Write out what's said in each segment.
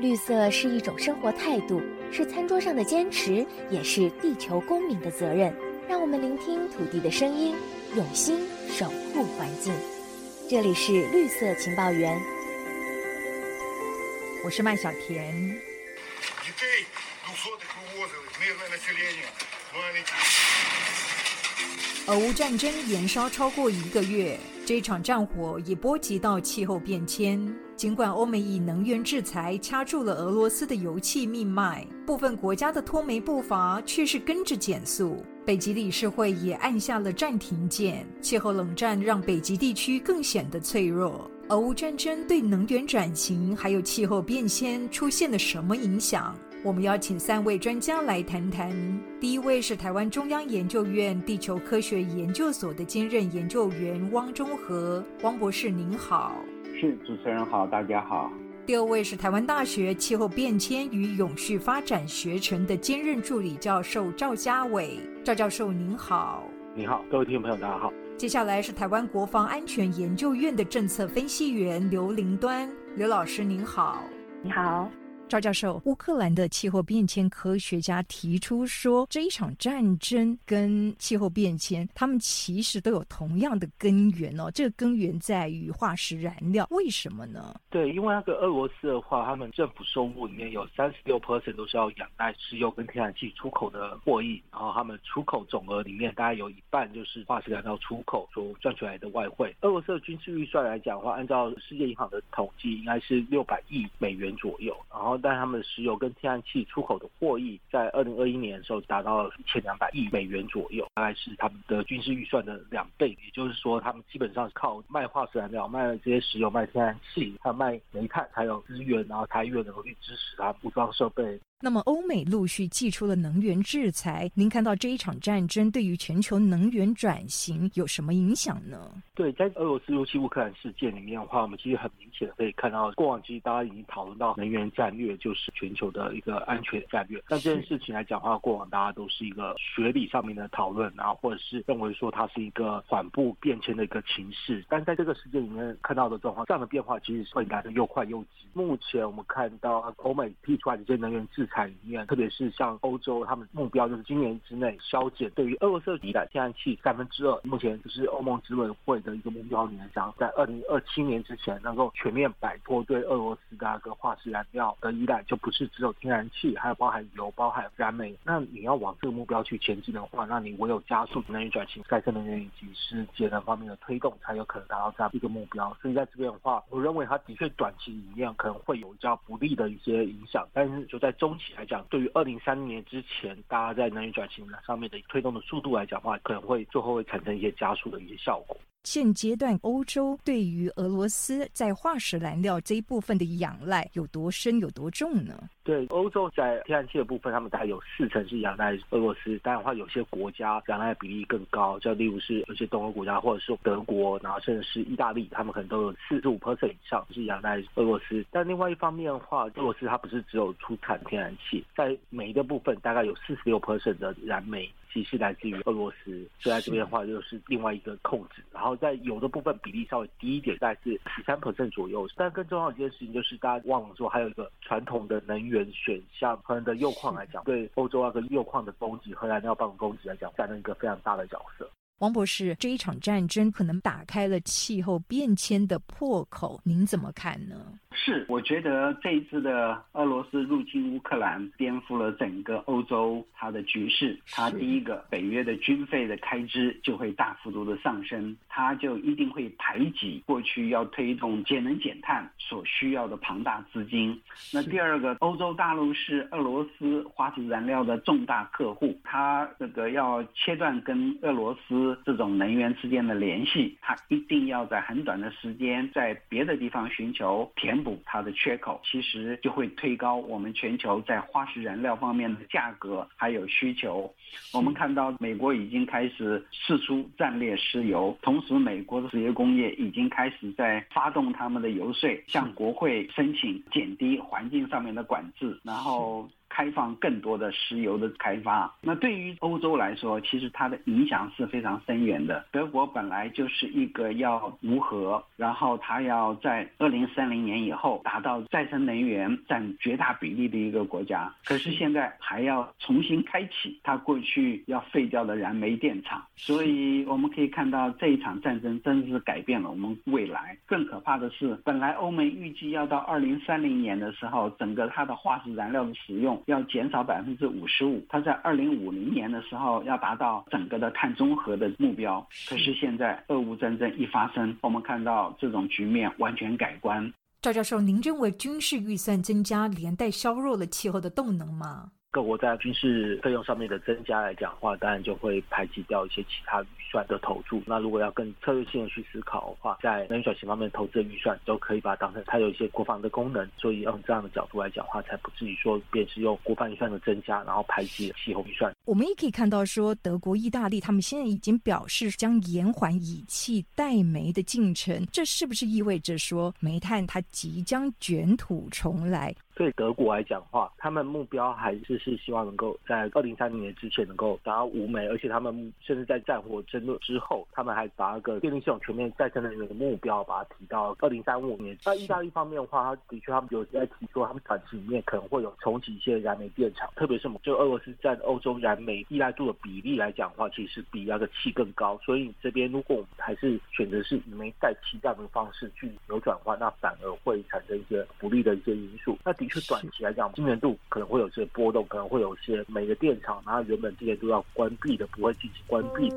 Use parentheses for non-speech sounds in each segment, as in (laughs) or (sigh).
绿色是一种生活态度，是餐桌上的坚持，也是地球公民的责任。让我们聆听土地的声音，用心守护环境。这里是绿色情报员，我是麦小甜。俄乌战争延烧超过一个月。这场战火已波及到气候变迁。尽管欧美以能源制裁掐住了俄罗斯的油气命脉，部分国家的脱煤步伐却是跟着减速。北极理事会也按下了暂停键。气候冷战让北极地区更显得脆弱。俄乌战争对能源转型还有气候变迁出现了什么影响？我们邀请三位专家来谈谈。第一位是台湾中央研究院地球科学研究所的兼任研究员汪中和，汪博士您好。是主持人好，大家好。第二位是台湾大学气候变迁与永续发展学程的兼任助理教授赵家伟，赵教授您好。你好，各位听众朋友大家好。接下来是台湾国防安全研究院的政策分析员刘林端，刘老师您好。你好。赵教授，乌克兰的气候变迁科学家提出说，这一场战争跟气候变迁，他们其实都有同样的根源哦。这个根源在于化石燃料，为什么呢？对，因为那个俄罗斯的话，他们政府收入里面有三十六 percent 都是要仰赖石油跟天然气出口的获益，然后他们出口总额里面大概有一半就是化石燃料出口所赚出来的外汇。俄罗斯的军事预算来讲的话，按照世界银行的统计，应该是六百亿美元左右，然后。但他们石油跟天然气出口的获益，在二零二一年的时候达到了一千两百亿美元左右，大概是他们的军事预算的两倍。也就是说，他们基本上是靠卖化石燃料、卖这些石油、卖天然气，还有卖煤炭，还有资源，然后才越能够去支持他武装设备。那么，欧美陆续寄出了能源制裁，您看到这一场战争对于全球能源转型有什么影响呢？对，在俄罗斯入侵乌克兰事件里面的话，我们其实很明显的可以看到，过往其实大家已经讨论到能源战略就是全球的一个安全战略。但这件事情来讲的话，过往大家都是一个学理上面的讨论，然后或者是认为说它是一个缓步变迁的一个情势。但在这个事件里面看到的状况，这样的变化其实是会来的又快又急。目前我们看到欧美提出来的这些能源制产里面，特别是像欧洲，他们目标就是今年之内削减对于俄罗斯的依赖天然气三分之二。目前就是欧盟执委会的一个目标，里面讲在二零二七年之前能够全面摆脱对俄罗斯的那个化石燃料的依赖，就不是只有天然气，还有包含油、包含燃煤。那你要往这个目标去前进的话，那你唯有加速能源转型、再生能源以及是节能方面的推动，才有可能达到这样一个目标。所以在这边的话，我认为它的确短期里面可能会有比较不利的一些影响，但是就在中来讲，对于二零三零年之前，大家在能源转型上面的推动的速度来讲的话，可能会最后会产生一些加速的一些效果。现阶段，欧洲对于俄罗斯在化石燃料这一部分的仰赖有多深、有多重呢？对，欧洲在天然气的部分，他们大概有四成是仰赖俄罗斯。当然的话，有些国家仰赖比例更高，就例如是有些东欧国家，或者是德国，然后甚至是意大利，他们可能都有四十五 percent 以上是仰赖俄罗斯。但另外一方面的话，俄罗斯它不是只有出产天然气，在煤的部分大概有四十六 percent 的燃煤。其实来自于俄罗斯，所以在这边的话就是另外一个控制。然后在油的部分比例稍微低一点，大概是十三 percent 左右。但更重要的一件事情就是，大家忘了说，还有一个传统的能源选项，可能的铀矿来讲，对欧洲那个铀矿的供给和燃料棒的供给来讲，占了一个非常大的角色。王博士，这一场战争可能打开了气候变迁的破口，您怎么看呢？是，我觉得这一次的俄罗斯入侵乌克兰，颠覆了整个欧洲它的局势。它第一个，北约的军费的开支就会大幅度的上升，它就一定会排挤过去要推动节能减碳所需要的庞大资金。那第二个，欧洲大陆是俄罗斯化石燃料的重大客户，它这个要切断跟俄罗斯这种能源之间的联系，它一定要在很短的时间在别的地方寻求填补。它的缺口其实就会推高我们全球在化石燃料方面的价格还有需求。我们看到美国已经开始试出战略石油，同时美国的石油工业已经开始在发动他们的游说，向国会申请减低环境上面的管制，然后。开放更多的石油的开发。那对于欧洲来说，其实它的影响是非常深远的。德国本来就是一个要无核，然后它要在二零三零年以后达到再生能源占绝大比例的一个国家，可是现在还要重新开启它过去要废掉的燃煤电厂。所以我们可以看到这一场战争真的是改变了我们未来。更可怕的是，本来欧盟预计要到二零三零年的时候，整个它的化石燃料的使用要减少百分之五十五，它在二零五零年的时候要达到整个的碳中和的目标。可是现在俄乌战争一发生，我们看到这种局面完全改观。赵教授，您认为军事预算增加连带削弱了气候的动能吗？各国在军事费用上面的增加来讲话，当然就会排挤掉一些其他预算的投注。那如果要更策略性的去思考的话，在能源转型方面投资的预算，都可以把它当成它有一些国防的功能。所以用这样的角度来讲话，才不至于说便是用国防预算的增加，然后排挤气候预算。我们也可以看到说，德国、意大利他们现在已经表示将延缓以气代煤的进程，这是不是意味着说煤炭它即将卷土重来？对德国来讲的话，他们目标还是是希望能够在二零三零年之前能够达到无煤，而且他们甚至在战火争论之后，他们还把那个电力系统全面再生能源的目标把它提到二零三五年。那意大利方面的话，他的确他们有在提出，他们短期里面可能会有重启一些燃煤电厂，特别是就俄罗斯占欧洲燃煤依赖度的比例来讲的话，其实比那个气更高。所以这边如果我们还是选择是以煤代气这样的方式去扭转的话，那反而会产生一些不利的一些因素。那的是短期来讲，今年度可能会有些波动，可能会有些每个电厂，然后原本今年都要关闭的，不会进行关闭。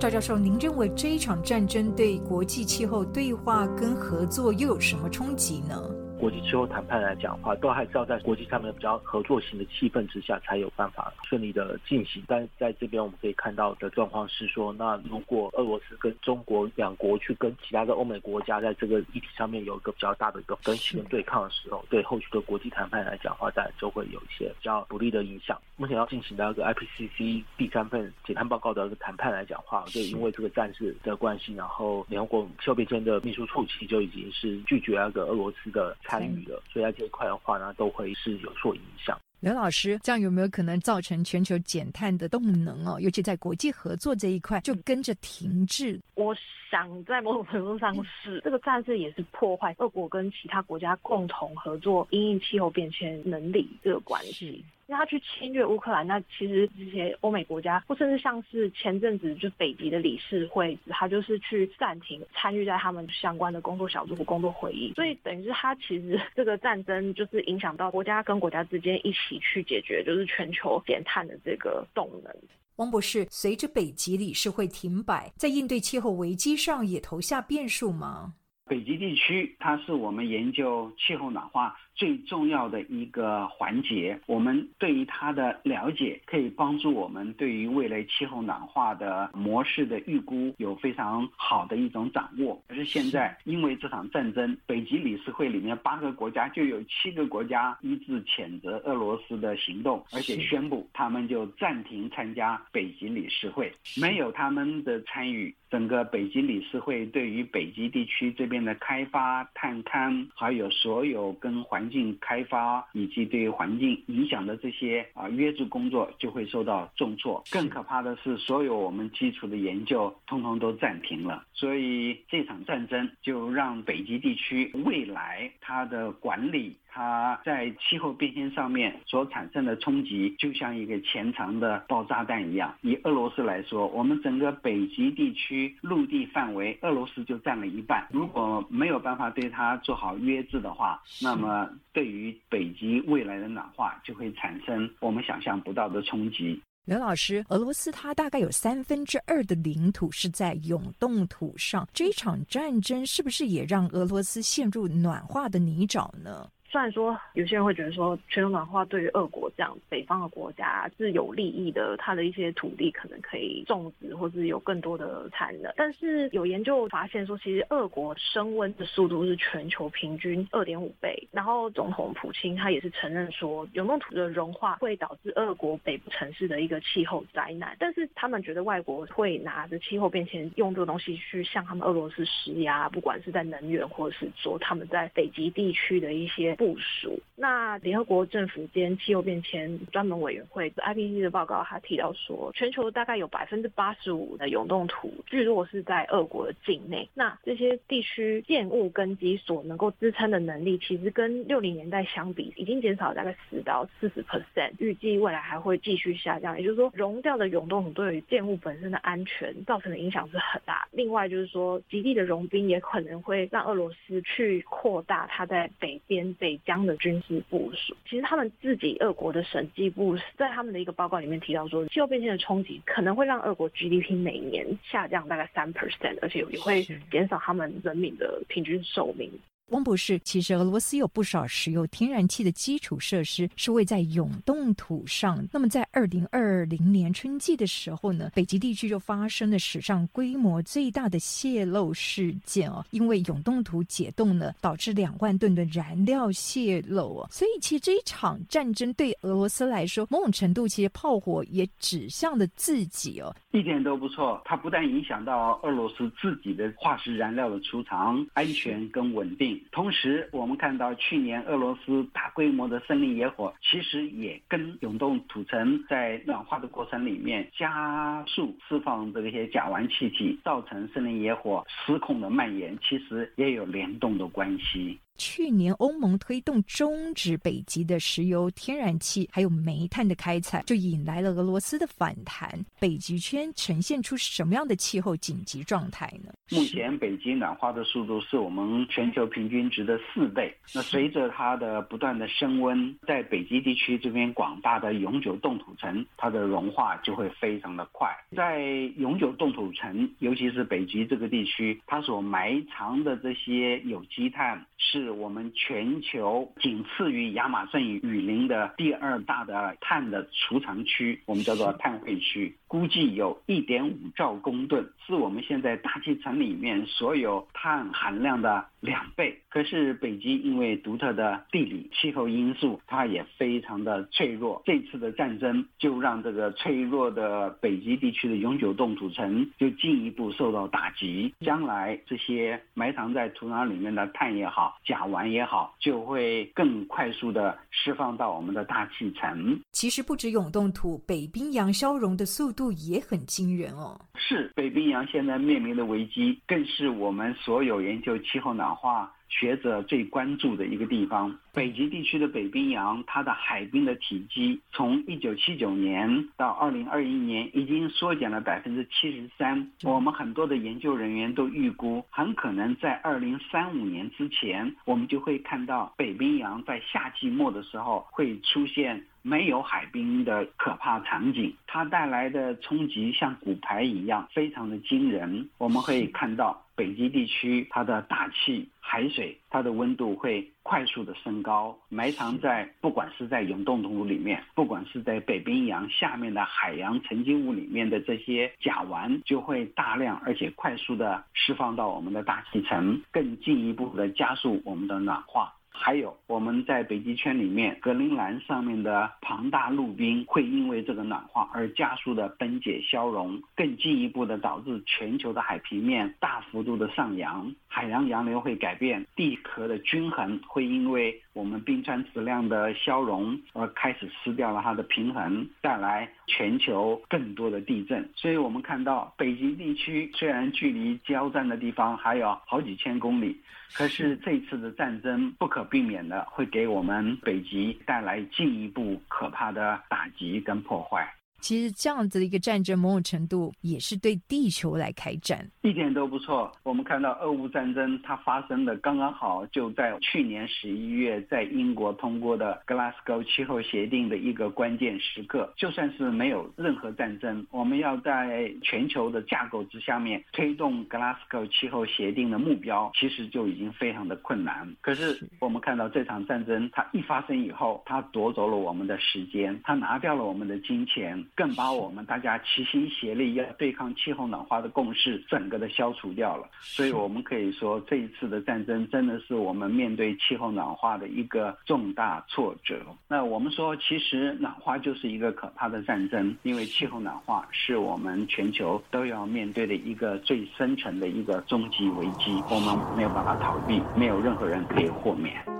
赵教授，您认为这一场战争对国际气候对话跟合作又有什么冲击呢？国际气候谈判来讲的话，都还是要在国际上面比较合作型的气氛之下，才有办法顺利的进行。但是在这边我们可以看到的状况是说，那如果俄罗斯跟中国两国去跟其他的欧美国家在这个议题上面有一个比较大的一个分歧跟对抗的时候，对后续的国际谈判来讲的话，当然就会有一些比较不利的影响。目前要进行的那个 IPCC 第三份减碳报告的一个谈判来讲话，就因为这个战事的关系，然后联合国气候变迁的秘书处其实就已经是拒绝那个俄罗斯的。参与了，所以在这一块的话呢，都会是有所影响。刘老师，这样有没有可能造成全球减碳的动能哦？尤其在国际合作这一块，就跟着停滞？我想在某种程度上是这个战事也是破坏俄国跟其他国家共同合作因应气候变迁能力这个关系。因为他去侵略乌克兰，那其实这些欧美国家，或甚至像是前阵子就北极的理事会，他就是去暂停参与在他们相关的工作小组和工作会议，所以等于是他其实 (laughs) 这个战争就是影响到国家跟国家之间一起去解决，就是全球减碳的这个动能。汪博士，随着北极理事会停摆，在应对气候危机上也投下变数吗？北极地区，它是我们研究气候暖化。最重要的一个环节，我们对于它的了解，可以帮助我们对于未来气候暖化的模式的预估有非常好的一种掌握。可是现在，因为这场战争，北极理事会里面八个国家就有七个国家一致谴责俄罗斯的行动，而且宣布他们就暂停参加北极理事会。没有他们的参与，整个北极理事会对于北极地区这边的开发、探勘，还有所有跟环境开发以及对环境影响的这些啊约制工作就会受到重挫。更可怕的是，所有我们基础的研究通通都暂停了。所以这场战争就让北极地区未来它的管理。它在气候变迁上面所产生的冲击，就像一个潜藏的爆炸弹一样。以俄罗斯来说，我们整个北极地区陆地范围，俄罗斯就占了一半。如果没有办法对它做好约制的话，那么对于北极未来的暖化就会产生我们想象不到的冲击。刘老师，俄罗斯它大概有三分之二的领土是在永冻土上，这一场战争是不是也让俄罗斯陷入暖化的泥沼呢？虽然说有些人会觉得说全球暖化对于俄国这样北方的国家是有利益的，它的一些土地可能可以种植或者有更多的产能，但是有研究发现说，其实俄国升温的速度是全球平均二点五倍。然后总统普京他也是承认说，永冻土的融化会导致俄国北部城市的一个气候灾难，但是他们觉得外国会拿着气候变迁用这个东西去向他们俄罗斯施压，不管是在能源或者是说他们在北极地区的一些部署。那联合国政府间气候变迁专门委员会 I P C 的报告，他提到说，全球大概有百分之八十五的永冻土聚落是在俄国的境内。那这些地区建物根基所能够支撑的能力，其实跟六零年代相比，已经减少大概十到四十 percent，预计未来还会继续下降。也就是说，融掉的永冻土对于建物本身的安全造成的影响是很大。另外就是说，极地的融冰也可能会让俄罗斯去扩大它在北边这北疆的军事部署。其实他们自己俄国的审计部在他们的一个报告里面提到说，气候变迁的冲击可能会让俄国 GDP 每年下降大概三 percent，而且也会减少他们人民的平均寿命。汪博士，其实俄罗斯有不少石油天然气的基础设施是位在永冻土上。那么，在二零二零年春季的时候呢，北极地区就发生了史上规模最大的泄漏事件哦，因为永冻土解冻呢，导致两万吨的燃料泄漏哦。所以，其实这一场战争对俄罗斯来说，某种程度其实炮火也指向了自己哦。一点都不错，它不但影响到俄罗斯自己的化石燃料的储藏安全跟稳定。同时，我们看到去年俄罗斯大规模的森林野火，其实也跟永冻土层在暖化的过程里面加速释放这些甲烷气体，造成森林野火失控的蔓延，其实也有联动的关系。去年欧盟推动终止北极的石油、天然气还有煤炭的开采，就引来了俄罗斯的反弹。北极圈呈现出什么样的气候紧急状态呢？目前北极暖化的速度是我们全球平均值的四倍。那随着它的不断的升温，在北极地区这边广大的永久冻土层，它的融化就会非常的快。在永久冻土层，尤其是北极这个地区，它所埋藏的这些有机碳是。我们全球仅次于亚马逊雨林的第二大的碳的储藏区，我们叫做碳汇区，估计有一点五兆公吨，是我们现在大气层里面所有碳含量的两倍。可是北极因为独特的地理气候因素，它也非常的脆弱。这次的战争就让这个脆弱的北极地区的永久冻土层就进一步受到打击。将来这些埋藏在土壤里面的碳也好，甲烷也好，就会更快速的释放到我们的大气层。其实不止永冻土，北冰洋消融的速度也很惊人哦。是北冰洋现在面临的危机，更是我们所有研究气候暖化。学者最关注的一个地方，北极地区的北冰洋，它的海冰的体积从一九七九年到二零二一年已经缩减了百分之七十三。我们很多的研究人员都预估，很可能在二零三五年之前，我们就会看到北冰洋在夏季末的时候会出现没有海冰的可怕场景。它带来的冲击像骨牌一样，非常的惊人。我们可以看到。北极地区，它的大气、海水，它的温度会快速的升高，埋藏在不管是在永冻土里面，不管是在北冰洋下面的海洋沉积物里面的这些甲烷，就会大量而且快速的释放到我们的大气层，更进一步的加速我们的暖化。还有我们在北极圈里面，格陵兰上面的庞大陆冰会因为这个暖化而加速的分解消融，更进一步的导致全球的海平面大幅度的上扬，海洋洋流会改变，地壳的均衡会因为我们冰川质量的消融而开始失掉了它的平衡，带来全球更多的地震。所以我们看到北极地区虽然距离交战的地方还有好几千公里。可是这次的战争不可避免的会给我们北极带来进一步可怕的打击跟破坏。其实这样子的一个战争，某种程度也是对地球来开战，一点都不错。我们看到俄乌战争它发生的刚刚好，就在去年十一月，在英国通过的格拉斯哥气候协定的一个关键时刻。就算是没有任何战争，我们要在全球的架构之下面推动格拉斯哥气候协定的目标，其实就已经非常的困难。可是我们看到这场战争，它一发生以后，它夺走了我们的时间，它拿掉了我们的金钱。更把我们大家齐心协力要对抗气候暖化的共识整个的消除掉了，所以我们可以说这一次的战争真的是我们面对气候暖化的一个重大挫折。那我们说，其实暖化就是一个可怕的战争，因为气候暖化是我们全球都要面对的一个最深层的一个终极危机，我们没有办法逃避，没有任何人可以豁免。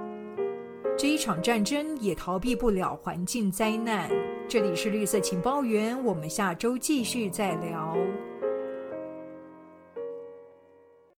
这一场战争也逃避不了环境灾难。这里是绿色情报员，我们下周继续再聊。